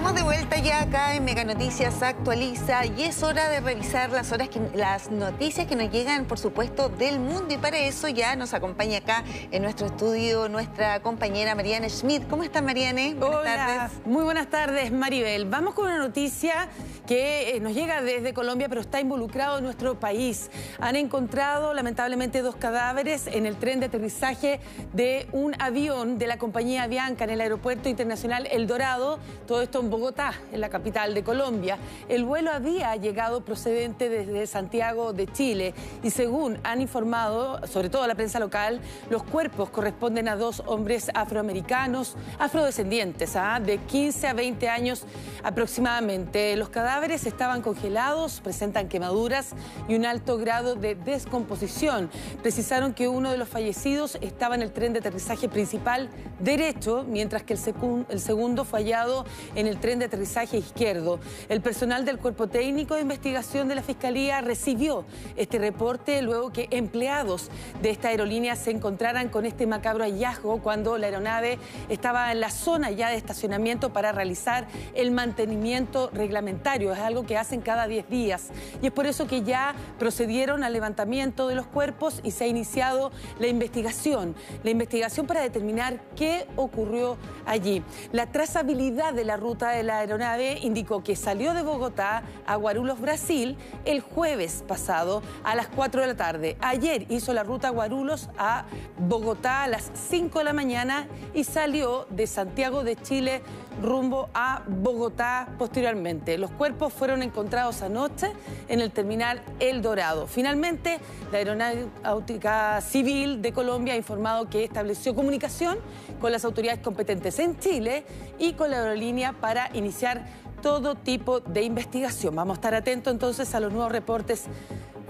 Estamos de vuelta ya acá en Mega Noticias Actualiza y es hora de revisar las, horas las noticias que nos llegan, por supuesto, del mundo. Y para eso ya nos acompaña acá en nuestro estudio nuestra compañera Mariane Schmidt. ¿Cómo está Mariane? Buenas Hola. Muy buenas tardes, Maribel. Vamos con una noticia que eh, nos llega desde Colombia, pero está involucrado en nuestro país. Han encontrado, lamentablemente, dos cadáveres en el tren de aterrizaje de un avión de la compañía Avianca en el Aeropuerto Internacional El Dorado. Todo esto Bogotá, en la capital de Colombia. El vuelo había llegado procedente desde Santiago de Chile y según han informado, sobre todo la prensa local, los cuerpos corresponden a dos hombres afroamericanos, afrodescendientes, ¿ah? de 15 a 20 años aproximadamente. Los cadáveres estaban congelados, presentan quemaduras y un alto grado de descomposición. Precisaron que uno de los fallecidos estaba en el tren de aterrizaje principal derecho, mientras que el, el segundo fue hallado en el tren de aterrizaje izquierdo. El personal del Cuerpo Técnico de Investigación de la Fiscalía recibió este reporte luego que empleados de esta aerolínea se encontraran con este macabro hallazgo cuando la aeronave estaba en la zona ya de estacionamiento para realizar el mantenimiento reglamentario. Es algo que hacen cada 10 días. Y es por eso que ya procedieron al levantamiento de los cuerpos y se ha iniciado la investigación. La investigación para determinar qué ocurrió allí. La trazabilidad de la ruta de la aeronave indicó que salió de Bogotá a Guarulhos, Brasil, el jueves pasado a las 4 de la tarde. Ayer hizo la ruta Guarulhos a Bogotá a las 5 de la mañana y salió de Santiago de Chile rumbo a Bogotá posteriormente. Los cuerpos fueron encontrados anoche en el terminal El Dorado. Finalmente, la Aeronáutica Civil de Colombia ha informado que estableció comunicación con las autoridades competentes en Chile y con la aerolínea para iniciar todo tipo de investigación. Vamos a estar atentos entonces a los nuevos reportes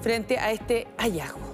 frente a este hallazgo.